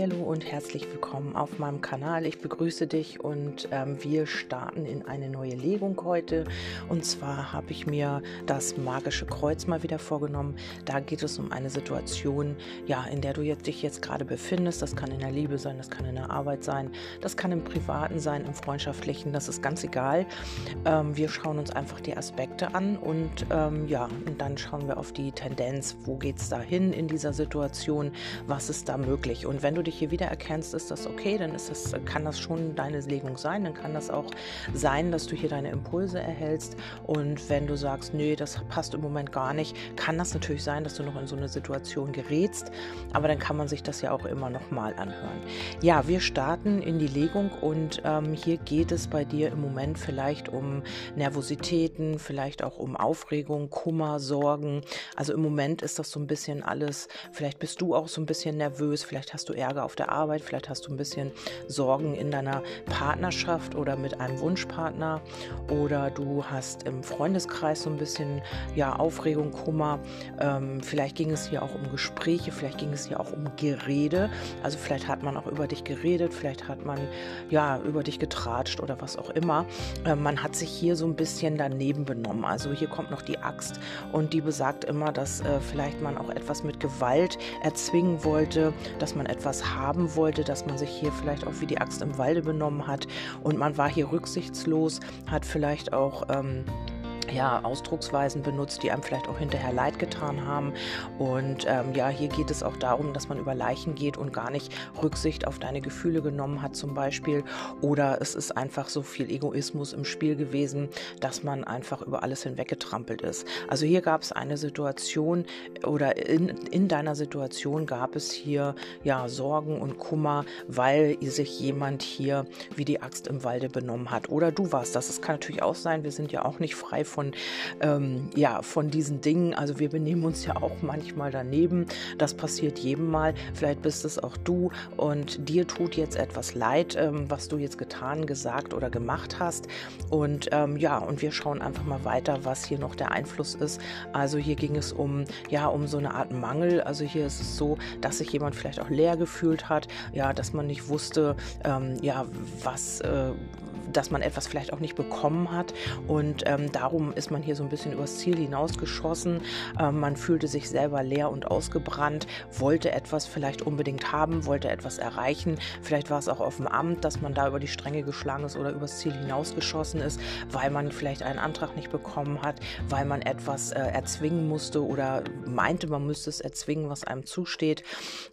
Hallo und herzlich willkommen auf meinem Kanal. Ich begrüße dich und ähm, wir starten in eine neue Legung heute. Und zwar habe ich mir das magische Kreuz mal wieder vorgenommen. Da geht es um eine Situation, ja, in der du jetzt, dich jetzt gerade befindest. Das kann in der Liebe sein, das kann in der Arbeit sein, das kann im Privaten sein, im Freundschaftlichen, das ist ganz egal. Ähm, wir schauen uns einfach die Aspekte an und ähm, ja, und dann schauen wir auf die Tendenz, wo geht es da hin in dieser Situation, was ist da möglich. Und wenn du dich hier wieder erkennst, ist das okay, dann ist das, kann das schon deine Legung sein, dann kann das auch sein, dass du hier deine Impulse erhältst. Und wenn du sagst, nee, das passt im Moment gar nicht, kann das natürlich sein, dass du noch in so eine Situation gerätst. Aber dann kann man sich das ja auch immer noch mal anhören. Ja, wir starten in die Legung und ähm, hier geht es bei dir im Moment vielleicht um Nervositäten, vielleicht auch um Aufregung, Kummer, Sorgen. Also im Moment ist das so ein bisschen alles, vielleicht bist du auch so ein bisschen nervös, vielleicht hast du Ärger auf der Arbeit, vielleicht hast du ein bisschen Sorgen in deiner Partnerschaft oder mit einem Wunschpartner oder du hast im Freundeskreis so ein bisschen ja, Aufregung, Kummer. Ähm, vielleicht ging es hier auch um Gespräche, vielleicht ging es hier auch um Gerede. Also vielleicht hat man auch über dich geredet, vielleicht hat man ja über dich getratscht oder was auch immer. Äh, man hat sich hier so ein bisschen daneben benommen. Also hier kommt noch die Axt und die besagt immer, dass äh, vielleicht man auch etwas mit Gewalt erzwingen wollte, dass man etwas haben wollte, dass man sich hier vielleicht auch wie die Axt im Walde benommen hat und man war hier rücksichtslos, hat vielleicht auch ähm, ja, Ausdrucksweisen benutzt, die einem vielleicht auch hinterher leid getan haben. Und ähm, ja, hier geht es auch darum, dass man über Leichen geht und gar nicht Rücksicht auf deine Gefühle genommen hat zum Beispiel. Oder es ist einfach so viel Egoismus im Spiel gewesen, dass man einfach über alles hinweggetrampelt ist. Also hier gab es eine Situation oder in, in deiner Situation gab es hier ja Sorgen und Kummer, weil sich jemand hier wie die Axt im Walde benommen hat. Oder du warst das. Es kann natürlich auch sein, wir sind ja auch nicht frei von von, ähm, ja, von diesen Dingen. Also wir benehmen uns ja auch manchmal daneben. Das passiert jedem mal. Vielleicht bist es auch du und dir tut jetzt etwas leid, ähm, was du jetzt getan, gesagt oder gemacht hast. Und ähm, ja, und wir schauen einfach mal weiter, was hier noch der Einfluss ist. Also hier ging es um, ja, um so eine Art Mangel. Also hier ist es so, dass sich jemand vielleicht auch leer gefühlt hat, ja, dass man nicht wusste, ähm, ja, was, äh, dass man etwas vielleicht auch nicht bekommen hat. Und ähm, darum ist man hier so ein bisschen übers Ziel hinausgeschossen. Ähm, man fühlte sich selber leer und ausgebrannt, wollte etwas vielleicht unbedingt haben, wollte etwas erreichen. Vielleicht war es auch auf dem Amt, dass man da über die Stränge geschlagen ist oder übers Ziel hinausgeschossen ist, weil man vielleicht einen Antrag nicht bekommen hat, weil man etwas äh, erzwingen musste oder meinte, man müsste es erzwingen, was einem zusteht.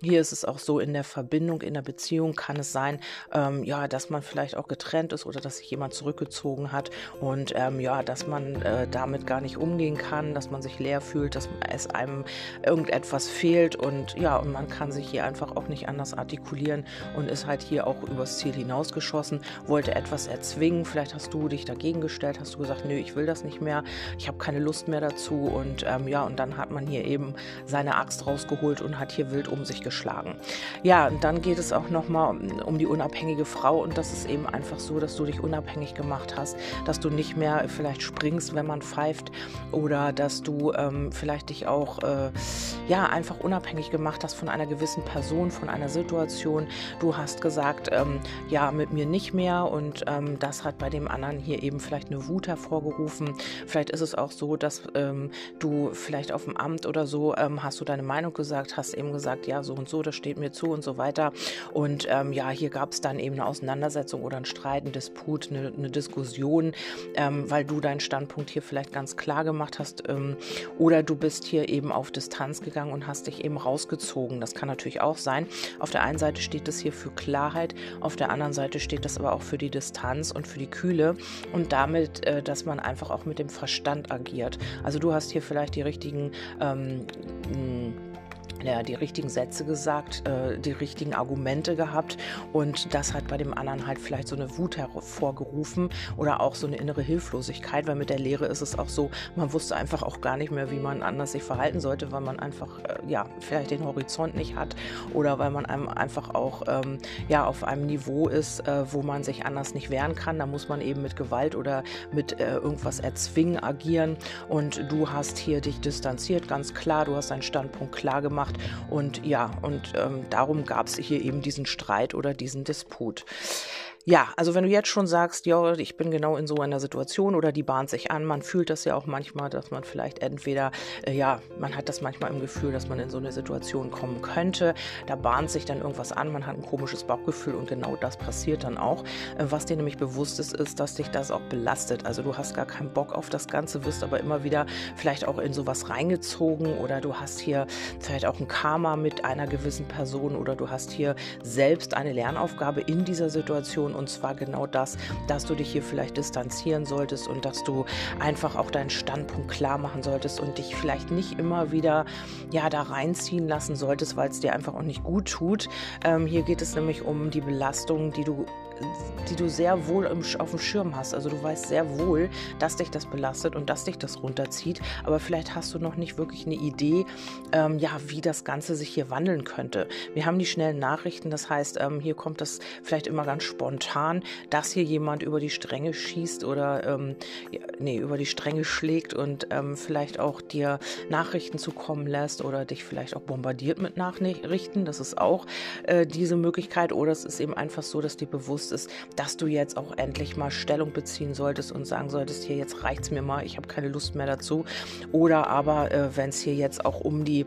Hier ist es auch so in der Verbindung, in der Beziehung kann es sein, ähm, ja, dass man vielleicht auch getrennt ist oder dass sich jemand zurückgezogen hat und ähm, ja, dass man äh, damit gar nicht umgehen kann, dass man sich leer fühlt, dass es einem irgendetwas fehlt und ja, und man kann sich hier einfach auch nicht anders artikulieren und ist halt hier auch übers Ziel hinausgeschossen, wollte etwas erzwingen, vielleicht hast du dich dagegen gestellt, hast du gesagt, nö, ich will das nicht mehr, ich habe keine Lust mehr dazu und ähm, ja, und dann hat man hier eben seine Axt rausgeholt und hat hier wild um sich geschlagen. Ja, und dann geht es auch nochmal um die unabhängige Frau und das ist eben einfach so, dass du dich dich unabhängig gemacht hast, dass du nicht mehr vielleicht springst, wenn man pfeift oder dass du ähm, vielleicht dich auch äh, ja einfach unabhängig gemacht hast von einer gewissen Person, von einer Situation. Du hast gesagt, ähm, ja, mit mir nicht mehr und ähm, das hat bei dem anderen hier eben vielleicht eine Wut hervorgerufen. Vielleicht ist es auch so, dass ähm, du vielleicht auf dem Amt oder so ähm, hast du deine Meinung gesagt, hast eben gesagt, ja, so und so, das steht mir zu und so weiter. Und ähm, ja, hier gab es dann eben eine Auseinandersetzung oder ein Streit, ein Disput Disput, eine, eine Diskussion, ähm, weil du deinen Standpunkt hier vielleicht ganz klar gemacht hast ähm, oder du bist hier eben auf Distanz gegangen und hast dich eben rausgezogen. Das kann natürlich auch sein. Auf der einen Seite steht es hier für Klarheit, auf der anderen Seite steht das aber auch für die Distanz und für die Kühle und damit, äh, dass man einfach auch mit dem Verstand agiert. Also du hast hier vielleicht die richtigen ähm, ja, die richtigen Sätze gesagt, äh, die richtigen Argumente gehabt. Und das hat bei dem anderen halt vielleicht so eine Wut hervorgerufen oder auch so eine innere Hilflosigkeit, weil mit der Lehre ist es auch so, man wusste einfach auch gar nicht mehr, wie man anders sich verhalten sollte, weil man einfach, äh, ja, vielleicht den Horizont nicht hat oder weil man einem einfach auch, ähm, ja, auf einem Niveau ist, äh, wo man sich anders nicht wehren kann. Da muss man eben mit Gewalt oder mit äh, irgendwas erzwingen agieren. Und du hast hier dich distanziert, ganz klar, du hast deinen Standpunkt klar gemacht gemacht. Und ja, und ähm, darum gab es hier eben diesen Streit oder diesen Disput. Ja, also wenn du jetzt schon sagst, ja, ich bin genau in so einer Situation oder die bahnt sich an, man fühlt das ja auch manchmal, dass man vielleicht entweder, äh, ja, man hat das manchmal im Gefühl, dass man in so eine Situation kommen könnte, da bahnt sich dann irgendwas an, man hat ein komisches Bauchgefühl und genau das passiert dann auch. Äh, was dir nämlich bewusst ist, ist, dass dich das auch belastet. Also du hast gar keinen Bock auf das Ganze, wirst aber immer wieder vielleicht auch in sowas reingezogen oder du hast hier vielleicht auch ein Karma mit einer gewissen Person oder du hast hier selbst eine Lernaufgabe in dieser Situation und zwar genau das, dass du dich hier vielleicht distanzieren solltest und dass du einfach auch deinen Standpunkt klar machen solltest und dich vielleicht nicht immer wieder ja, da reinziehen lassen solltest, weil es dir einfach auch nicht gut tut. Ähm, hier geht es nämlich um die Belastung, die du die du sehr wohl auf dem Schirm hast. Also du weißt sehr wohl, dass dich das belastet und dass dich das runterzieht, aber vielleicht hast du noch nicht wirklich eine Idee, ähm, ja, wie das Ganze sich hier wandeln könnte. Wir haben die schnellen Nachrichten, das heißt, ähm, hier kommt das vielleicht immer ganz spontan, dass hier jemand über die Stränge schießt oder ähm, nee, über die Stränge schlägt und ähm, vielleicht auch dir Nachrichten zukommen lässt oder dich vielleicht auch bombardiert mit Nachrichten. Das ist auch äh, diese Möglichkeit. Oder es ist eben einfach so, dass dir bewusst ist, dass du jetzt auch endlich mal Stellung beziehen solltest und sagen solltest, hier jetzt reicht's mir mal, ich habe keine Lust mehr dazu. Oder aber, äh, wenn es hier jetzt auch um die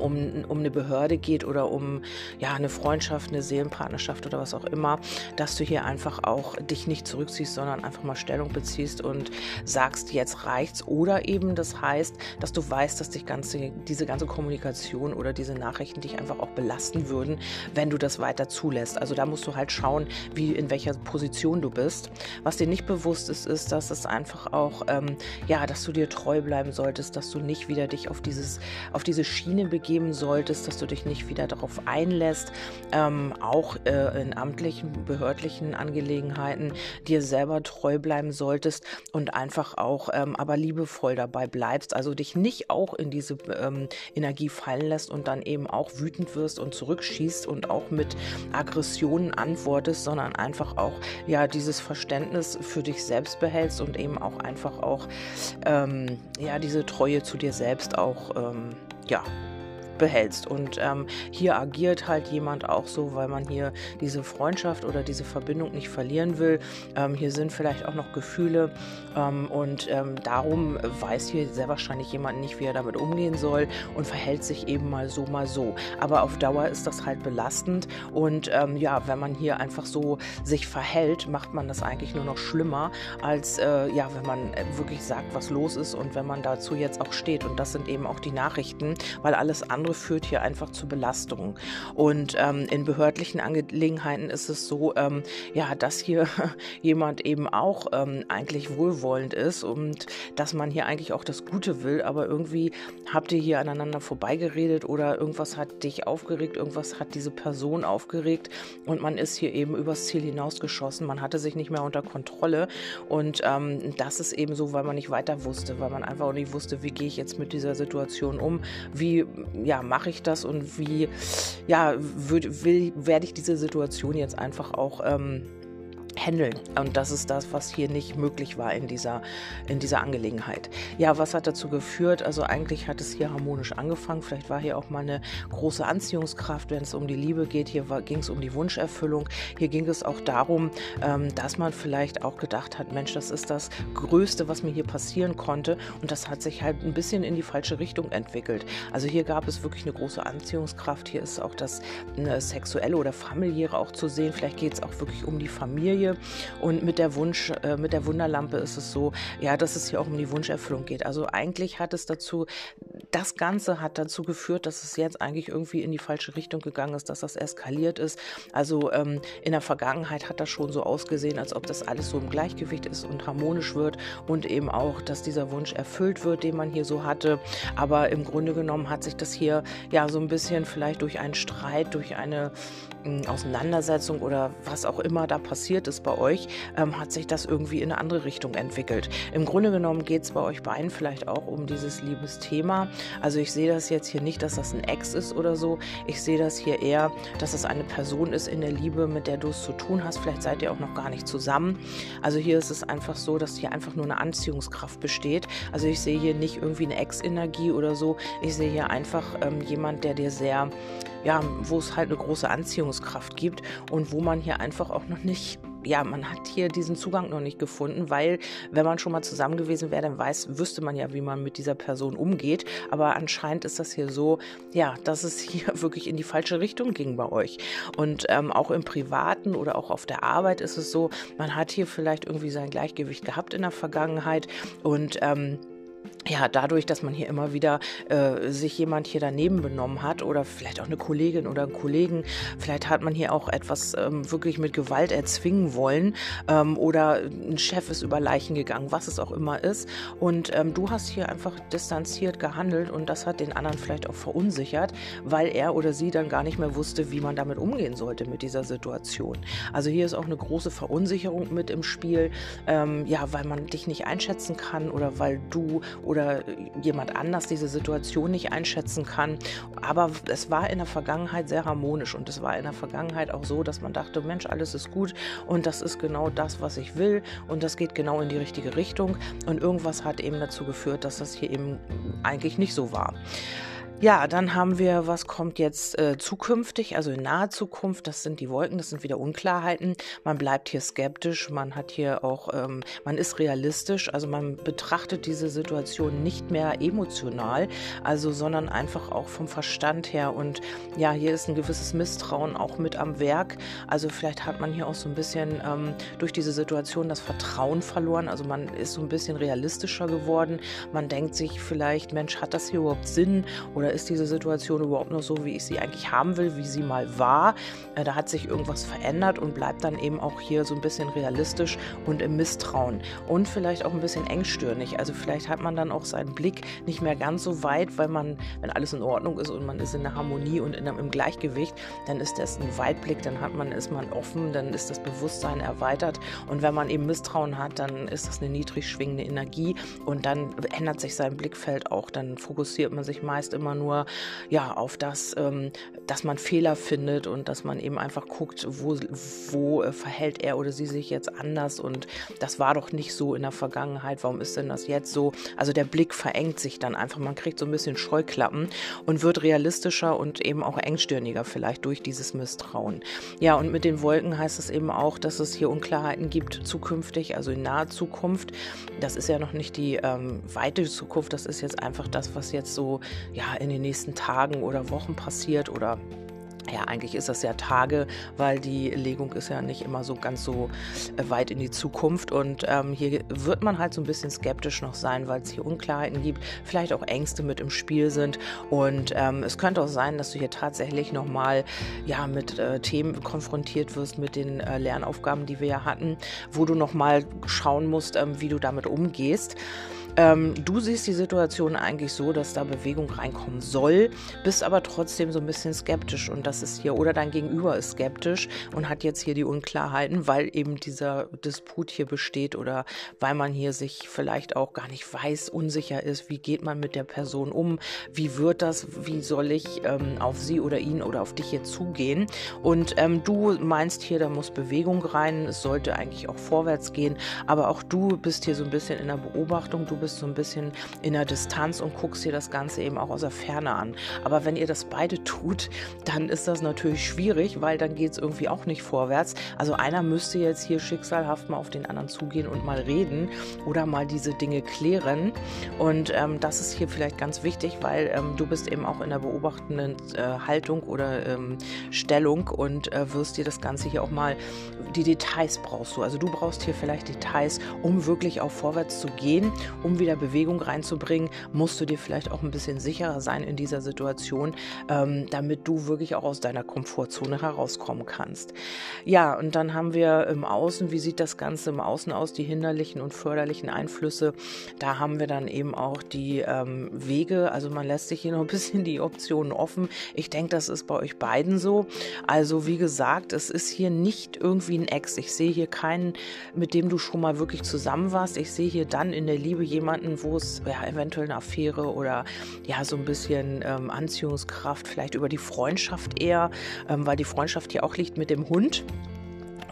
um, um eine Behörde geht oder um ja, eine Freundschaft, eine Seelenpartnerschaft oder was auch immer, dass du hier einfach auch dich nicht zurückziehst, sondern einfach mal Stellung beziehst und sagst, jetzt reicht's. Oder eben das heißt, dass du weißt, dass dich ganze, diese ganze Kommunikation oder diese Nachrichten dich einfach auch belasten würden, wenn du das weiter zulässt. Also da musst du halt schauen, wie in welcher Position du bist. Was dir nicht bewusst ist, ist, dass es einfach auch, ähm, ja, dass du dir treu bleiben solltest, dass du nicht wieder dich auf dieses, auf diese Schiene Schiene begeben solltest, dass du dich nicht wieder darauf einlässt, ähm, auch äh, in amtlichen, behördlichen Angelegenheiten dir selber treu bleiben solltest und einfach auch ähm, aber liebevoll dabei bleibst, also dich nicht auch in diese ähm, Energie fallen lässt und dann eben auch wütend wirst und zurückschießt und auch mit Aggressionen antwortest, sondern einfach auch ja dieses Verständnis für dich selbst behältst und eben auch einfach auch ähm, ja diese Treue zu dir selbst auch ähm, ja behältst. Und ähm, hier agiert halt jemand auch so, weil man hier diese Freundschaft oder diese Verbindung nicht verlieren will. Ähm, hier sind vielleicht auch noch Gefühle ähm, und ähm, darum weiß hier sehr wahrscheinlich jemand nicht, wie er damit umgehen soll und verhält sich eben mal so, mal so. Aber auf Dauer ist das halt belastend und ähm, ja, wenn man hier einfach so sich verhält, macht man das eigentlich nur noch schlimmer, als äh, ja, wenn man wirklich sagt, was los ist und wenn man dazu jetzt auch steht. Und das sind eben auch die Nachrichten, weil alles andere andere führt hier einfach zu Belastungen. Und ähm, in behördlichen Angelegenheiten ist es so, ähm, ja, dass hier jemand eben auch ähm, eigentlich wohlwollend ist und dass man hier eigentlich auch das Gute will, aber irgendwie habt ihr hier aneinander vorbeigeredet oder irgendwas hat dich aufgeregt, irgendwas hat diese Person aufgeregt und man ist hier eben übers Ziel hinausgeschossen. Man hatte sich nicht mehr unter Kontrolle und ähm, das ist eben so, weil man nicht weiter wusste, weil man einfach auch nicht wusste, wie gehe ich jetzt mit dieser Situation um, wie ja mache ich das und wie, ja, würd, will, werde ich diese Situation jetzt einfach auch ähm, handeln. Und das ist das, was hier nicht möglich war in dieser, in dieser Angelegenheit. Ja, was hat dazu geführt? Also eigentlich hat es hier harmonisch angefangen. Vielleicht war hier auch mal eine große Anziehungskraft, wenn es um die Liebe geht. Hier ging es um die Wunscherfüllung. Hier ging es auch darum, ähm, dass man vielleicht auch gedacht hat, Mensch, das ist das Größte, was mir hier passieren konnte. Und das hat sich halt ein bisschen in die falsche Richtung entwickelt. Also hier gab es wirklich eine große Anziehungskraft. Hier ist auch das Sexuelle oder Familiäre auch zu sehen. Vielleicht geht es auch wirklich um die Familie Familie. Und mit der Wunsch, äh, mit der Wunderlampe ist es so, ja, dass es hier auch um die Wunscherfüllung geht. Also eigentlich hat es dazu, das Ganze hat dazu geführt, dass es jetzt eigentlich irgendwie in die falsche Richtung gegangen ist, dass das eskaliert ist. Also ähm, in der Vergangenheit hat das schon so ausgesehen, als ob das alles so im Gleichgewicht ist und harmonisch wird und eben auch, dass dieser Wunsch erfüllt wird, den man hier so hatte. Aber im Grunde genommen hat sich das hier ja so ein bisschen vielleicht durch einen Streit, durch eine äh, Auseinandersetzung oder was auch immer da passiert ist, bei euch, ähm, hat sich das irgendwie in eine andere Richtung entwickelt. Im Grunde genommen geht es bei euch beiden vielleicht auch um dieses Liebesthema, Also ich sehe das jetzt hier nicht, dass das ein Ex ist oder so. Ich sehe das hier eher, dass es eine Person ist in der Liebe, mit der du es zu tun hast. Vielleicht seid ihr auch noch gar nicht zusammen. Also hier ist es einfach so, dass hier einfach nur eine Anziehungskraft besteht. Also ich sehe hier nicht irgendwie eine Ex-Energie oder so. Ich sehe hier einfach ähm, jemand, der dir sehr, ja, wo es halt eine große Anziehungskraft gibt und wo man hier einfach auch noch nicht ja, man hat hier diesen Zugang noch nicht gefunden, weil wenn man schon mal zusammen gewesen wäre, dann weiß, wüsste man ja, wie man mit dieser Person umgeht. Aber anscheinend ist das hier so, ja, dass es hier wirklich in die falsche Richtung ging bei euch. Und ähm, auch im Privaten oder auch auf der Arbeit ist es so, man hat hier vielleicht irgendwie sein Gleichgewicht gehabt in der Vergangenheit und ähm, ja, dadurch, dass man hier immer wieder äh, sich jemand hier daneben benommen hat oder vielleicht auch eine Kollegin oder einen Kollegen, vielleicht hat man hier auch etwas ähm, wirklich mit Gewalt erzwingen wollen ähm, oder ein Chef ist über Leichen gegangen, was es auch immer ist. Und ähm, du hast hier einfach distanziert gehandelt und das hat den anderen vielleicht auch verunsichert, weil er oder sie dann gar nicht mehr wusste, wie man damit umgehen sollte mit dieser Situation. Also hier ist auch eine große Verunsicherung mit im Spiel, ähm, ja, weil man dich nicht einschätzen kann oder weil du oder jemand anders diese Situation nicht einschätzen kann. Aber es war in der Vergangenheit sehr harmonisch und es war in der Vergangenheit auch so, dass man dachte, Mensch, alles ist gut und das ist genau das, was ich will und das geht genau in die richtige Richtung. Und irgendwas hat eben dazu geführt, dass das hier eben eigentlich nicht so war. Ja, dann haben wir, was kommt jetzt äh, zukünftig, also in naher Zukunft. Das sind die Wolken, das sind wieder Unklarheiten. Man bleibt hier skeptisch, man hat hier auch, ähm, man ist realistisch, also man betrachtet diese Situation nicht mehr emotional, also sondern einfach auch vom Verstand her. Und ja, hier ist ein gewisses Misstrauen auch mit am Werk. Also vielleicht hat man hier auch so ein bisschen ähm, durch diese Situation das Vertrauen verloren. Also man ist so ein bisschen realistischer geworden. Man denkt sich vielleicht, Mensch, hat das hier überhaupt Sinn? Oder oder ist diese Situation überhaupt noch so, wie ich sie eigentlich haben will, wie sie mal war? Äh, da hat sich irgendwas verändert und bleibt dann eben auch hier so ein bisschen realistisch und im Misstrauen und vielleicht auch ein bisschen engstirnig. Also vielleicht hat man dann auch seinen Blick nicht mehr ganz so weit, weil man, wenn alles in Ordnung ist und man ist in der Harmonie und in einem, im Gleichgewicht, dann ist das ein Weitblick, dann hat man, ist man offen, dann ist das Bewusstsein erweitert und wenn man eben Misstrauen hat, dann ist das eine niedrig schwingende Energie und dann ändert sich sein Blickfeld auch, dann fokussiert man sich meist immer nur ja auf das, ähm, dass man Fehler findet und dass man eben einfach guckt, wo, wo äh, verhält er oder sie sich jetzt anders und das war doch nicht so in der Vergangenheit, warum ist denn das jetzt so? Also der Blick verengt sich dann einfach, man kriegt so ein bisschen Scheuklappen und wird realistischer und eben auch engstirniger vielleicht durch dieses Misstrauen. Ja, und mit den Wolken heißt es eben auch, dass es hier Unklarheiten gibt zukünftig, also in naher Zukunft. Das ist ja noch nicht die ähm, weite Zukunft, das ist jetzt einfach das, was jetzt so ja in den nächsten Tagen oder Wochen passiert oder ja, eigentlich ist das ja Tage, weil die Legung ist ja nicht immer so ganz so äh, weit in die Zukunft. Und ähm, hier wird man halt so ein bisschen skeptisch noch sein, weil es hier Unklarheiten gibt, vielleicht auch Ängste mit im Spiel sind. Und ähm, es könnte auch sein, dass du hier tatsächlich nochmal ja, mit äh, Themen konfrontiert wirst, mit den äh, Lernaufgaben, die wir ja hatten, wo du nochmal schauen musst, ähm, wie du damit umgehst. Ähm, du siehst die Situation eigentlich so, dass da Bewegung reinkommen soll, bist aber trotzdem so ein bisschen skeptisch und das ist hier, oder dein Gegenüber ist skeptisch und hat jetzt hier die Unklarheiten, weil eben dieser Disput hier besteht oder weil man hier sich vielleicht auch gar nicht weiß, unsicher ist, wie geht man mit der Person um, wie wird das, wie soll ich ähm, auf sie oder ihn oder auf dich hier zugehen. Und ähm, du meinst hier, da muss Bewegung rein, es sollte eigentlich auch vorwärts gehen, aber auch du bist hier so ein bisschen in der Beobachtung, du bist bist so ein bisschen in der Distanz und guckst dir das Ganze eben auch aus der Ferne an. Aber wenn ihr das beide tut, dann ist das natürlich schwierig, weil dann geht es irgendwie auch nicht vorwärts. Also einer müsste jetzt hier schicksalhaft mal auf den anderen zugehen und mal reden oder mal diese Dinge klären. Und ähm, das ist hier vielleicht ganz wichtig, weil ähm, du bist eben auch in der beobachtenden äh, Haltung oder ähm, Stellung und äh, wirst dir das Ganze hier auch mal, die Details brauchst du. Also du brauchst hier vielleicht Details, um wirklich auch vorwärts zu gehen, um wieder Bewegung reinzubringen, musst du dir vielleicht auch ein bisschen sicherer sein in dieser Situation, ähm, damit du wirklich auch aus deiner Komfortzone herauskommen kannst. Ja, und dann haben wir im Außen, wie sieht das Ganze im Außen aus, die hinderlichen und förderlichen Einflüsse. Da haben wir dann eben auch die ähm, Wege, also man lässt sich hier noch ein bisschen die Optionen offen. Ich denke, das ist bei euch beiden so. Also wie gesagt, es ist hier nicht irgendwie ein Ex. Ich sehe hier keinen, mit dem du schon mal wirklich zusammen warst. Ich sehe hier dann in der Liebe jemanden, jemanden, wo es ja eventuell eine Affäre oder ja so ein bisschen ähm, Anziehungskraft, vielleicht über die Freundschaft eher, ähm, weil die Freundschaft hier auch liegt mit dem Hund.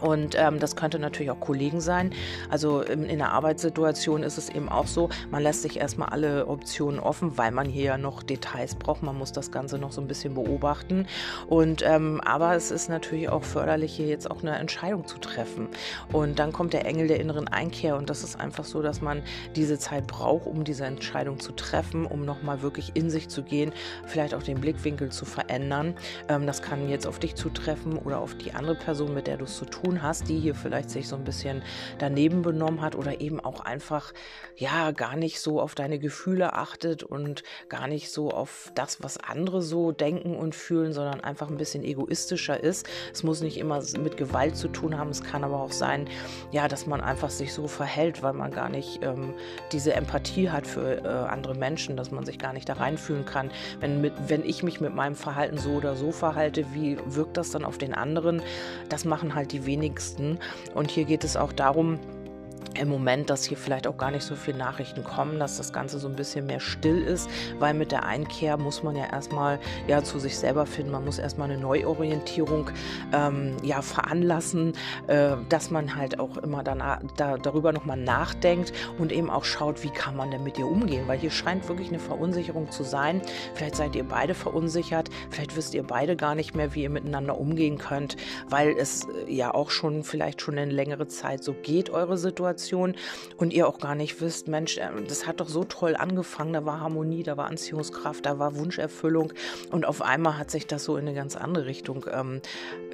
Und ähm, das könnte natürlich auch Kollegen sein. Also in, in der Arbeitssituation ist es eben auch so, man lässt sich erstmal alle Optionen offen, weil man hier ja noch Details braucht. Man muss das Ganze noch so ein bisschen beobachten. Und ähm, aber es ist natürlich auch förderlich, hier jetzt auch eine Entscheidung zu treffen. Und dann kommt der Engel der inneren Einkehr und das ist einfach so, dass man diese Zeit braucht, um diese Entscheidung zu treffen, um nochmal wirklich in sich zu gehen, vielleicht auch den Blickwinkel zu verändern. Ähm, das kann jetzt auf dich zutreffen oder auf die andere Person, mit der du es zu tun tun hast, die hier vielleicht sich so ein bisschen daneben benommen hat oder eben auch einfach ja gar nicht so auf deine Gefühle achtet und gar nicht so auf das, was andere so denken und fühlen, sondern einfach ein bisschen egoistischer ist. Es muss nicht immer mit Gewalt zu tun haben, es kann aber auch sein, ja, dass man einfach sich so verhält, weil man gar nicht ähm, diese Empathie hat für äh, andere Menschen, dass man sich gar nicht da reinfühlen kann. Wenn, mit, wenn ich mich mit meinem Verhalten so oder so verhalte, wie wirkt das dann auf den anderen? Das machen halt die wenigsten wenigsten. Und hier geht es auch darum, im Moment, dass hier vielleicht auch gar nicht so viele Nachrichten kommen, dass das Ganze so ein bisschen mehr still ist, weil mit der Einkehr muss man ja erstmal ja zu sich selber finden, man muss erstmal eine Neuorientierung ähm, ja veranlassen, äh, dass man halt auch immer danach, da, darüber nochmal nachdenkt und eben auch schaut, wie kann man denn mit ihr umgehen, weil hier scheint wirklich eine Verunsicherung zu sein. Vielleicht seid ihr beide verunsichert, vielleicht wisst ihr beide gar nicht mehr, wie ihr miteinander umgehen könnt, weil es äh, ja auch schon vielleicht schon eine längere Zeit so geht, eure Situation Situation und ihr auch gar nicht wisst, Mensch, äh, das hat doch so toll angefangen, da war Harmonie, da war Anziehungskraft, da war Wunscherfüllung und auf einmal hat sich das so in eine ganz andere Richtung ähm,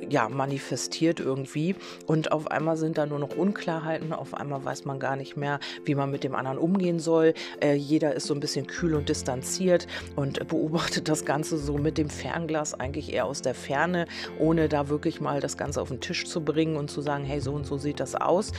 ja, manifestiert irgendwie und auf einmal sind da nur noch Unklarheiten, auf einmal weiß man gar nicht mehr, wie man mit dem anderen umgehen soll. Äh, jeder ist so ein bisschen kühl und distanziert und beobachtet das Ganze so mit dem Fernglas eigentlich eher aus der Ferne, ohne da wirklich mal das Ganze auf den Tisch zu bringen und zu sagen, hey, so und so sieht das aus.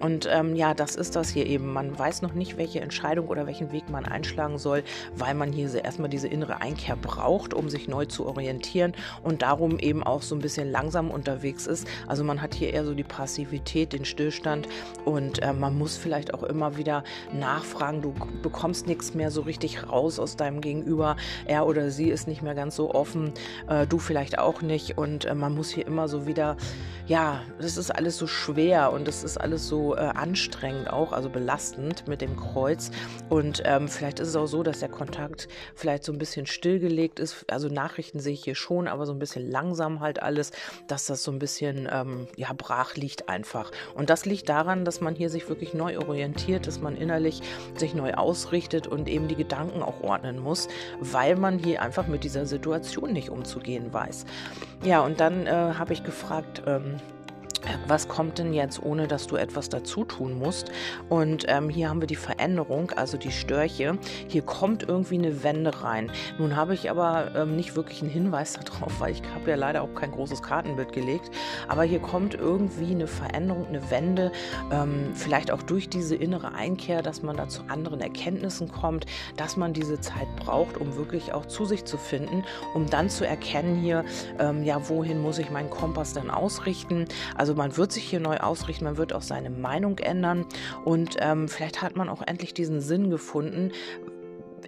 Und ähm, ja, das ist das hier eben. Man weiß noch nicht, welche Entscheidung oder welchen Weg man einschlagen soll, weil man hier erstmal diese innere Einkehr braucht, um sich neu zu orientieren und darum eben auch so ein bisschen langsam unterwegs ist. Also man hat hier eher so die Passivität, den Stillstand und äh, man muss vielleicht auch immer wieder nachfragen. Du bekommst nichts mehr so richtig raus aus deinem Gegenüber. Er oder sie ist nicht mehr ganz so offen, äh, du vielleicht auch nicht und äh, man muss hier immer so wieder, ja, das ist alles so schwer und das ist alles so äh, anstrengend anstrengend auch, also belastend mit dem Kreuz. Und ähm, vielleicht ist es auch so, dass der Kontakt vielleicht so ein bisschen stillgelegt ist. Also Nachrichten sehe ich hier schon, aber so ein bisschen langsam halt alles, dass das so ein bisschen ähm, ja, brach liegt einfach. Und das liegt daran, dass man hier sich wirklich neu orientiert, dass man innerlich sich neu ausrichtet und eben die Gedanken auch ordnen muss, weil man hier einfach mit dieser Situation nicht umzugehen weiß. Ja, und dann äh, habe ich gefragt, ähm, was kommt denn jetzt, ohne dass du etwas dazu tun musst? Und ähm, hier haben wir die Veränderung, also die Störche. Hier kommt irgendwie eine Wende rein. Nun habe ich aber ähm, nicht wirklich einen Hinweis darauf, weil ich habe ja leider auch kein großes Kartenbild gelegt. Aber hier kommt irgendwie eine Veränderung, eine Wende, ähm, vielleicht auch durch diese innere Einkehr, dass man da zu anderen Erkenntnissen kommt, dass man diese Zeit braucht, um wirklich auch zu sich zu finden, um dann zu erkennen hier, ähm, ja, wohin muss ich meinen Kompass dann ausrichten? Also also man wird sich hier neu ausrichten, man wird auch seine Meinung ändern. Und ähm, vielleicht hat man auch endlich diesen Sinn gefunden,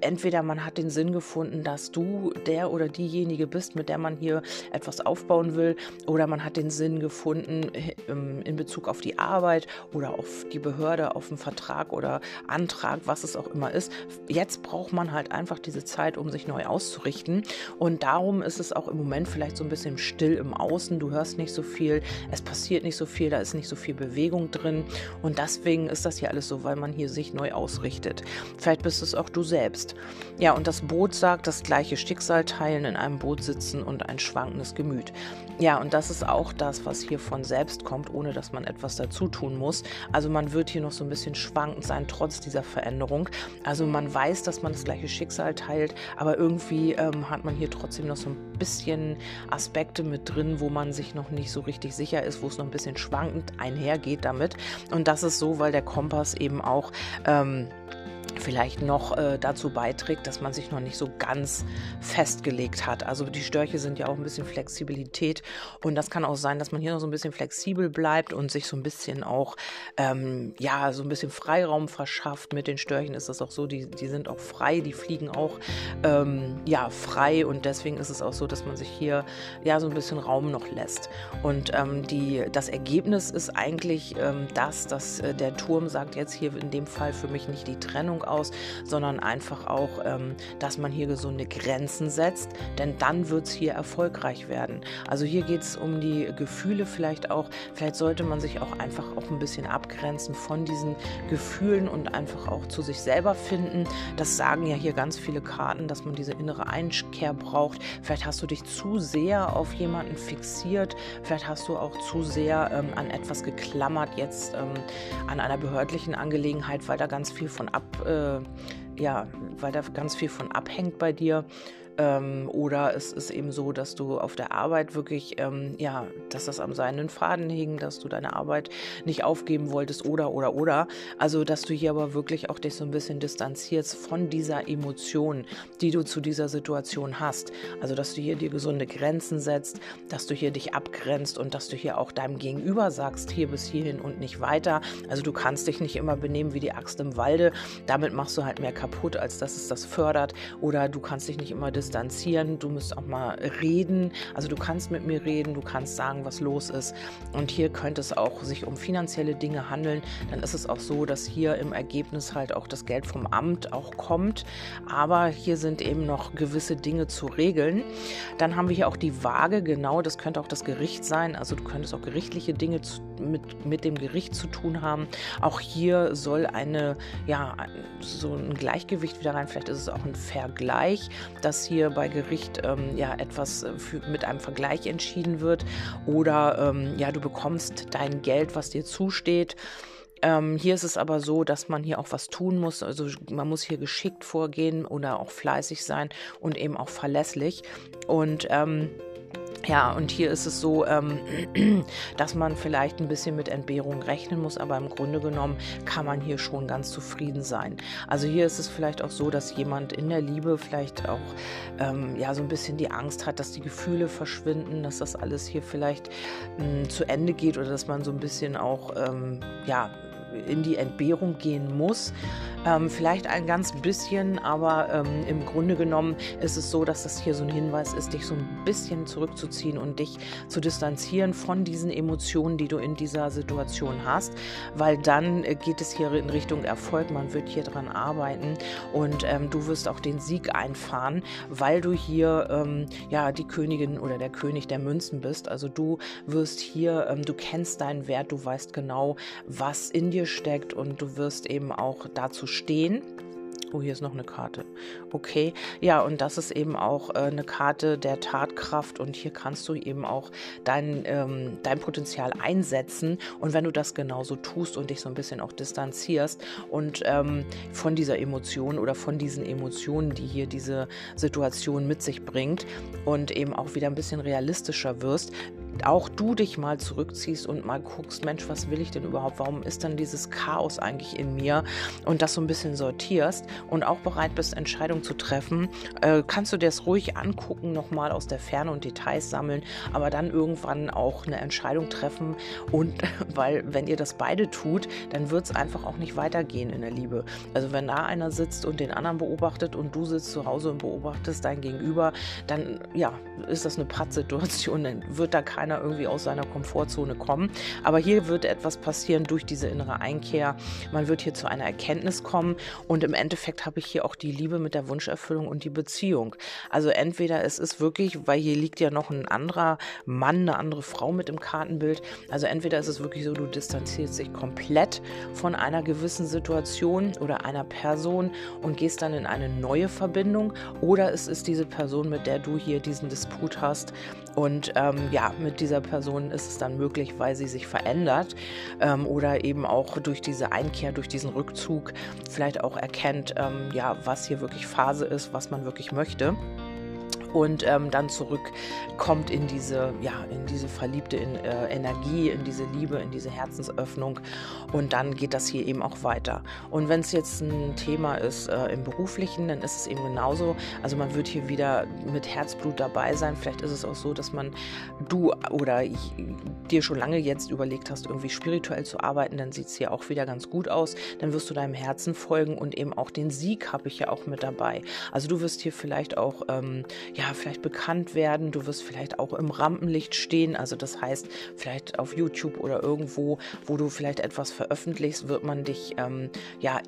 entweder man hat den Sinn gefunden, dass du der oder diejenige bist, mit der man hier etwas aufbauen will, oder man hat den Sinn gefunden ähm, in Bezug auf die Arbeit oder auf die Behörde, auf einen Vertrag oder Antrag, was es auch immer ist. Jetzt braucht man halt einfach diese Zeit, um sich neu auszurichten. Und darum ist es auch im Moment vielleicht so ein bisschen still im Außen. Du hörst nicht so viel, es passiert nicht so viel, da ist nicht so viel Bewegung drin. Und deswegen ist das hier alles so, weil man hier sich neu ausrichtet. Vielleicht bist es auch du selbst. Ja, und das Boot sagt, das gleiche Schicksal teilen, in einem Boot sitzen und ein schwankendes Gemüt. Ja, und das ist auch das, was hier von selbst kommt, ohne dass man etwas dazu tun muss. Also man wird hier noch so ein bisschen schwankend sein, trotz dieser Veränderung. Also man weiß, dass man das gleiche Schicksal teilt, aber irgendwie ähm, hat man hier trotzdem noch so ein bisschen Aspekte mit drin, wo man sich noch nicht so richtig sicher ist, wo es noch ein bisschen schwankend einhergeht damit. Und das ist so, weil der Kompass eben auch ähm, vielleicht noch äh, dazu beiträgt, dass man sich noch nicht so ganz festgelegt hat. Also die Störche sind ja auch ein bisschen Flexibilität und das kann auch sein, dass man hier noch so ein bisschen flexibel bleibt und sich so ein bisschen auch, ähm, ja, so ein bisschen Freiraum verschafft. Mit den Störchen ist das auch so, die, die sind auch frei, die fliegen auch, ähm, ja, frei und deswegen ist es auch so, dass man sich hier, ja, so ein bisschen Raum noch lässt. Und ähm, die, das Ergebnis ist eigentlich ähm, das, dass äh, der Turm sagt jetzt hier in dem Fall für mich nicht die Trennung aus, sondern einfach auch, ähm, dass man hier gesunde Grenzen setzt, denn dann wird es hier erfolgreich werden. Also hier geht es um die Gefühle vielleicht auch. Vielleicht sollte man sich auch einfach auch ein bisschen abgrenzen von diesen Gefühlen und einfach auch zu sich selber finden. Das sagen ja hier ganz viele Karten, dass man diese innere Einkehr braucht. Vielleicht hast du dich zu sehr auf jemanden fixiert. Vielleicht hast du auch zu sehr ähm, an etwas geklammert, jetzt ähm, an einer behördlichen Angelegenheit, weil da ganz viel von ab. Äh, ja, weil da ganz viel von abhängt bei dir. Ähm, oder es ist eben so, dass du auf der Arbeit wirklich, ähm, ja, dass das am seinen Faden hing, dass du deine Arbeit nicht aufgeben wolltest oder, oder, oder. Also, dass du hier aber wirklich auch dich so ein bisschen distanzierst von dieser Emotion, die du zu dieser Situation hast. Also, dass du hier dir gesunde Grenzen setzt, dass du hier dich abgrenzt und dass du hier auch deinem Gegenüber sagst, hier bis hierhin und nicht weiter. Also, du kannst dich nicht immer benehmen wie die Axt im Walde. Damit machst du halt mehr kaputt, als dass es das fördert. Oder du kannst dich nicht immer distanzieren distanzieren, du musst auch mal reden. Also du kannst mit mir reden, du kannst sagen, was los ist. Und hier könnte es auch sich um finanzielle Dinge handeln. Dann ist es auch so, dass hier im Ergebnis halt auch das Geld vom Amt auch kommt. Aber hier sind eben noch gewisse Dinge zu regeln. Dann haben wir hier auch die Waage, genau, das könnte auch das Gericht sein. Also du könntest auch gerichtliche Dinge zu, mit, mit dem Gericht zu tun haben. Auch hier soll eine, ja, so ein Gleichgewicht wieder rein. Vielleicht ist es auch ein Vergleich, dass hier bei Gericht ähm, ja etwas äh, für, mit einem Vergleich entschieden wird. Oder ähm, ja, du bekommst dein Geld, was dir zusteht. Ähm, hier ist es aber so, dass man hier auch was tun muss. Also man muss hier geschickt vorgehen oder auch fleißig sein und eben auch verlässlich. Und ähm, ja, und hier ist es so, ähm, dass man vielleicht ein bisschen mit Entbehrung rechnen muss, aber im Grunde genommen kann man hier schon ganz zufrieden sein. Also hier ist es vielleicht auch so, dass jemand in der Liebe vielleicht auch ähm, ja so ein bisschen die Angst hat, dass die Gefühle verschwinden, dass das alles hier vielleicht mh, hm, zu Ende geht oder dass man so ein bisschen auch ähm, ja in die Entbehrung gehen muss. Ähm, vielleicht ein ganz bisschen, aber ähm, im Grunde genommen ist es so, dass das hier so ein Hinweis ist, dich so ein bisschen zurückzuziehen und dich zu distanzieren von diesen Emotionen, die du in dieser Situation hast, weil dann äh, geht es hier in Richtung Erfolg. Man wird hier dran arbeiten und ähm, du wirst auch den Sieg einfahren, weil du hier ähm, ja die Königin oder der König der Münzen bist. Also du wirst hier, ähm, du kennst deinen Wert, du weißt genau, was in dir steckt und du wirst eben auch dazu stehen. Oh, hier ist noch eine Karte. Okay, ja, und das ist eben auch äh, eine Karte der Tatkraft und hier kannst du eben auch dein, ähm, dein Potenzial einsetzen. Und wenn du das genauso tust und dich so ein bisschen auch distanzierst und ähm, von dieser Emotion oder von diesen Emotionen, die hier diese Situation mit sich bringt und eben auch wieder ein bisschen realistischer wirst, auch du dich mal zurückziehst und mal guckst, Mensch, was will ich denn überhaupt? Warum ist denn dieses Chaos eigentlich in mir? Und das so ein bisschen sortierst und auch bereit bist, Entscheidungen zu treffen, äh, kannst du dir das ruhig angucken, nochmal aus der Ferne und Details sammeln, aber dann irgendwann auch eine Entscheidung treffen. Und weil, wenn ihr das beide tut, dann wird es einfach auch nicht weitergehen in der Liebe. Also wenn da einer sitzt und den anderen beobachtet und du sitzt zu Hause und beobachtest dein Gegenüber, dann ja, ist das eine Pattsituation, dann wird da keiner keiner irgendwie aus seiner Komfortzone kommen. Aber hier wird etwas passieren durch diese innere Einkehr. Man wird hier zu einer Erkenntnis kommen und im Endeffekt habe ich hier auch die Liebe mit der Wunscherfüllung und die Beziehung. Also entweder es ist wirklich, weil hier liegt ja noch ein anderer Mann, eine andere Frau mit im Kartenbild. Also entweder ist es wirklich so, du distanzierst dich komplett von einer gewissen Situation oder einer Person und gehst dann in eine neue Verbindung oder es ist diese Person, mit der du hier diesen Disput hast und ähm, ja, mit dieser Person ist es dann möglich, weil sie sich verändert ähm, oder eben auch durch diese Einkehr, durch diesen Rückzug vielleicht auch erkennt, ähm, ja, was hier wirklich Phase ist, was man wirklich möchte. Und ähm, dann zurückkommt in diese, ja, in diese verliebte in, äh, Energie, in diese Liebe, in diese Herzensöffnung und dann geht das hier eben auch weiter. Und wenn es jetzt ein Thema ist äh, im Beruflichen, dann ist es eben genauso. Also man wird hier wieder mit Herzblut dabei sein. Vielleicht ist es auch so, dass man du oder ich, dir schon lange jetzt überlegt hast, irgendwie spirituell zu arbeiten, dann sieht es hier auch wieder ganz gut aus. Dann wirst du deinem Herzen folgen und eben auch den Sieg habe ich ja auch mit dabei. Also du wirst hier vielleicht auch ähm, ja, ja, vielleicht bekannt werden. Du wirst vielleicht auch im Rampenlicht stehen. Also das heißt, vielleicht auf YouTube oder irgendwo, wo du vielleicht etwas veröffentlichst, wird man dich, ähm, ja,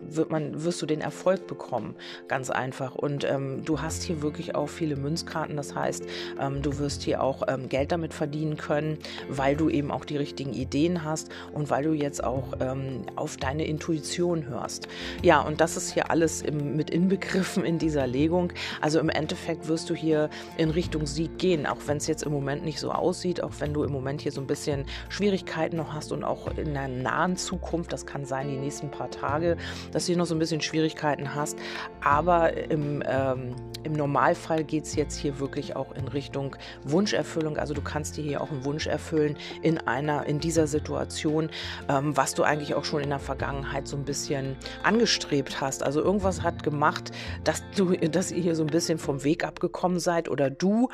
wird man, wirst du den Erfolg bekommen. Ganz einfach. Und ähm, du hast hier wirklich auch viele Münzkarten. Das heißt, ähm, du wirst hier auch ähm, Geld damit verdienen können, weil du eben auch die richtigen Ideen hast und weil du jetzt auch ähm, auf deine Intuition hörst. Ja, und das ist hier alles im, mit inbegriffen in dieser Legung. Also im Endeffekt wirst du hier in Richtung Sieg gehen, auch wenn es jetzt im Moment nicht so aussieht, auch wenn du im Moment hier so ein bisschen Schwierigkeiten noch hast und auch in der nahen Zukunft, das kann sein, die nächsten paar Tage, dass du noch so ein bisschen Schwierigkeiten hast. Aber im, ähm, im Normalfall geht es jetzt hier wirklich auch in Richtung Wunscherfüllung. Also du kannst dir hier auch einen Wunsch erfüllen in einer, in dieser Situation, ähm, was du eigentlich auch schon in der Vergangenheit so ein bisschen angestrebt hast. Also irgendwas hat gemacht, dass du, dass ihr hier so ein bisschen vom Weg ab abgekommen seid oder du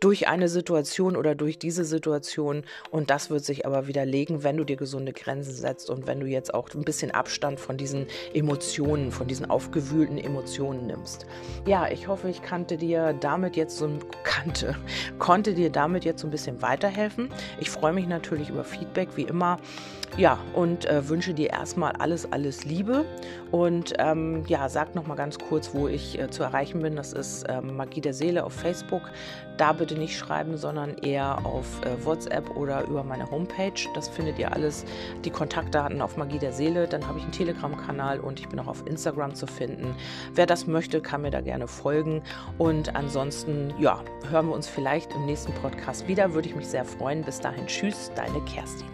durch eine Situation oder durch diese Situation. Und das wird sich aber widerlegen, wenn du dir gesunde Grenzen setzt und wenn du jetzt auch ein bisschen Abstand von diesen Emotionen, von diesen aufgewühlten Emotionen nimmst. Ja, ich hoffe, ich kannte dir damit jetzt so ein kannte, konnte dir damit jetzt so ein bisschen weiterhelfen. Ich freue mich natürlich über Feedback, wie immer. Ja, und äh, wünsche dir erstmal alles, alles Liebe. Und ähm, ja, sag noch mal ganz kurz, wo ich äh, zu erreichen bin. Das ist äh, Magie der Seele auf Facebook. Da bitte nicht schreiben, sondern eher auf äh, WhatsApp oder über meine Homepage. Das findet ihr alles, die Kontaktdaten auf Magie der Seele. Dann habe ich einen Telegram-Kanal und ich bin auch auf Instagram zu finden. Wer das möchte, kann mir da gerne folgen. Und ansonsten, ja, hören wir uns vielleicht im nächsten Podcast wieder. Würde ich mich sehr freuen. Bis dahin, tschüss, deine Kerstin.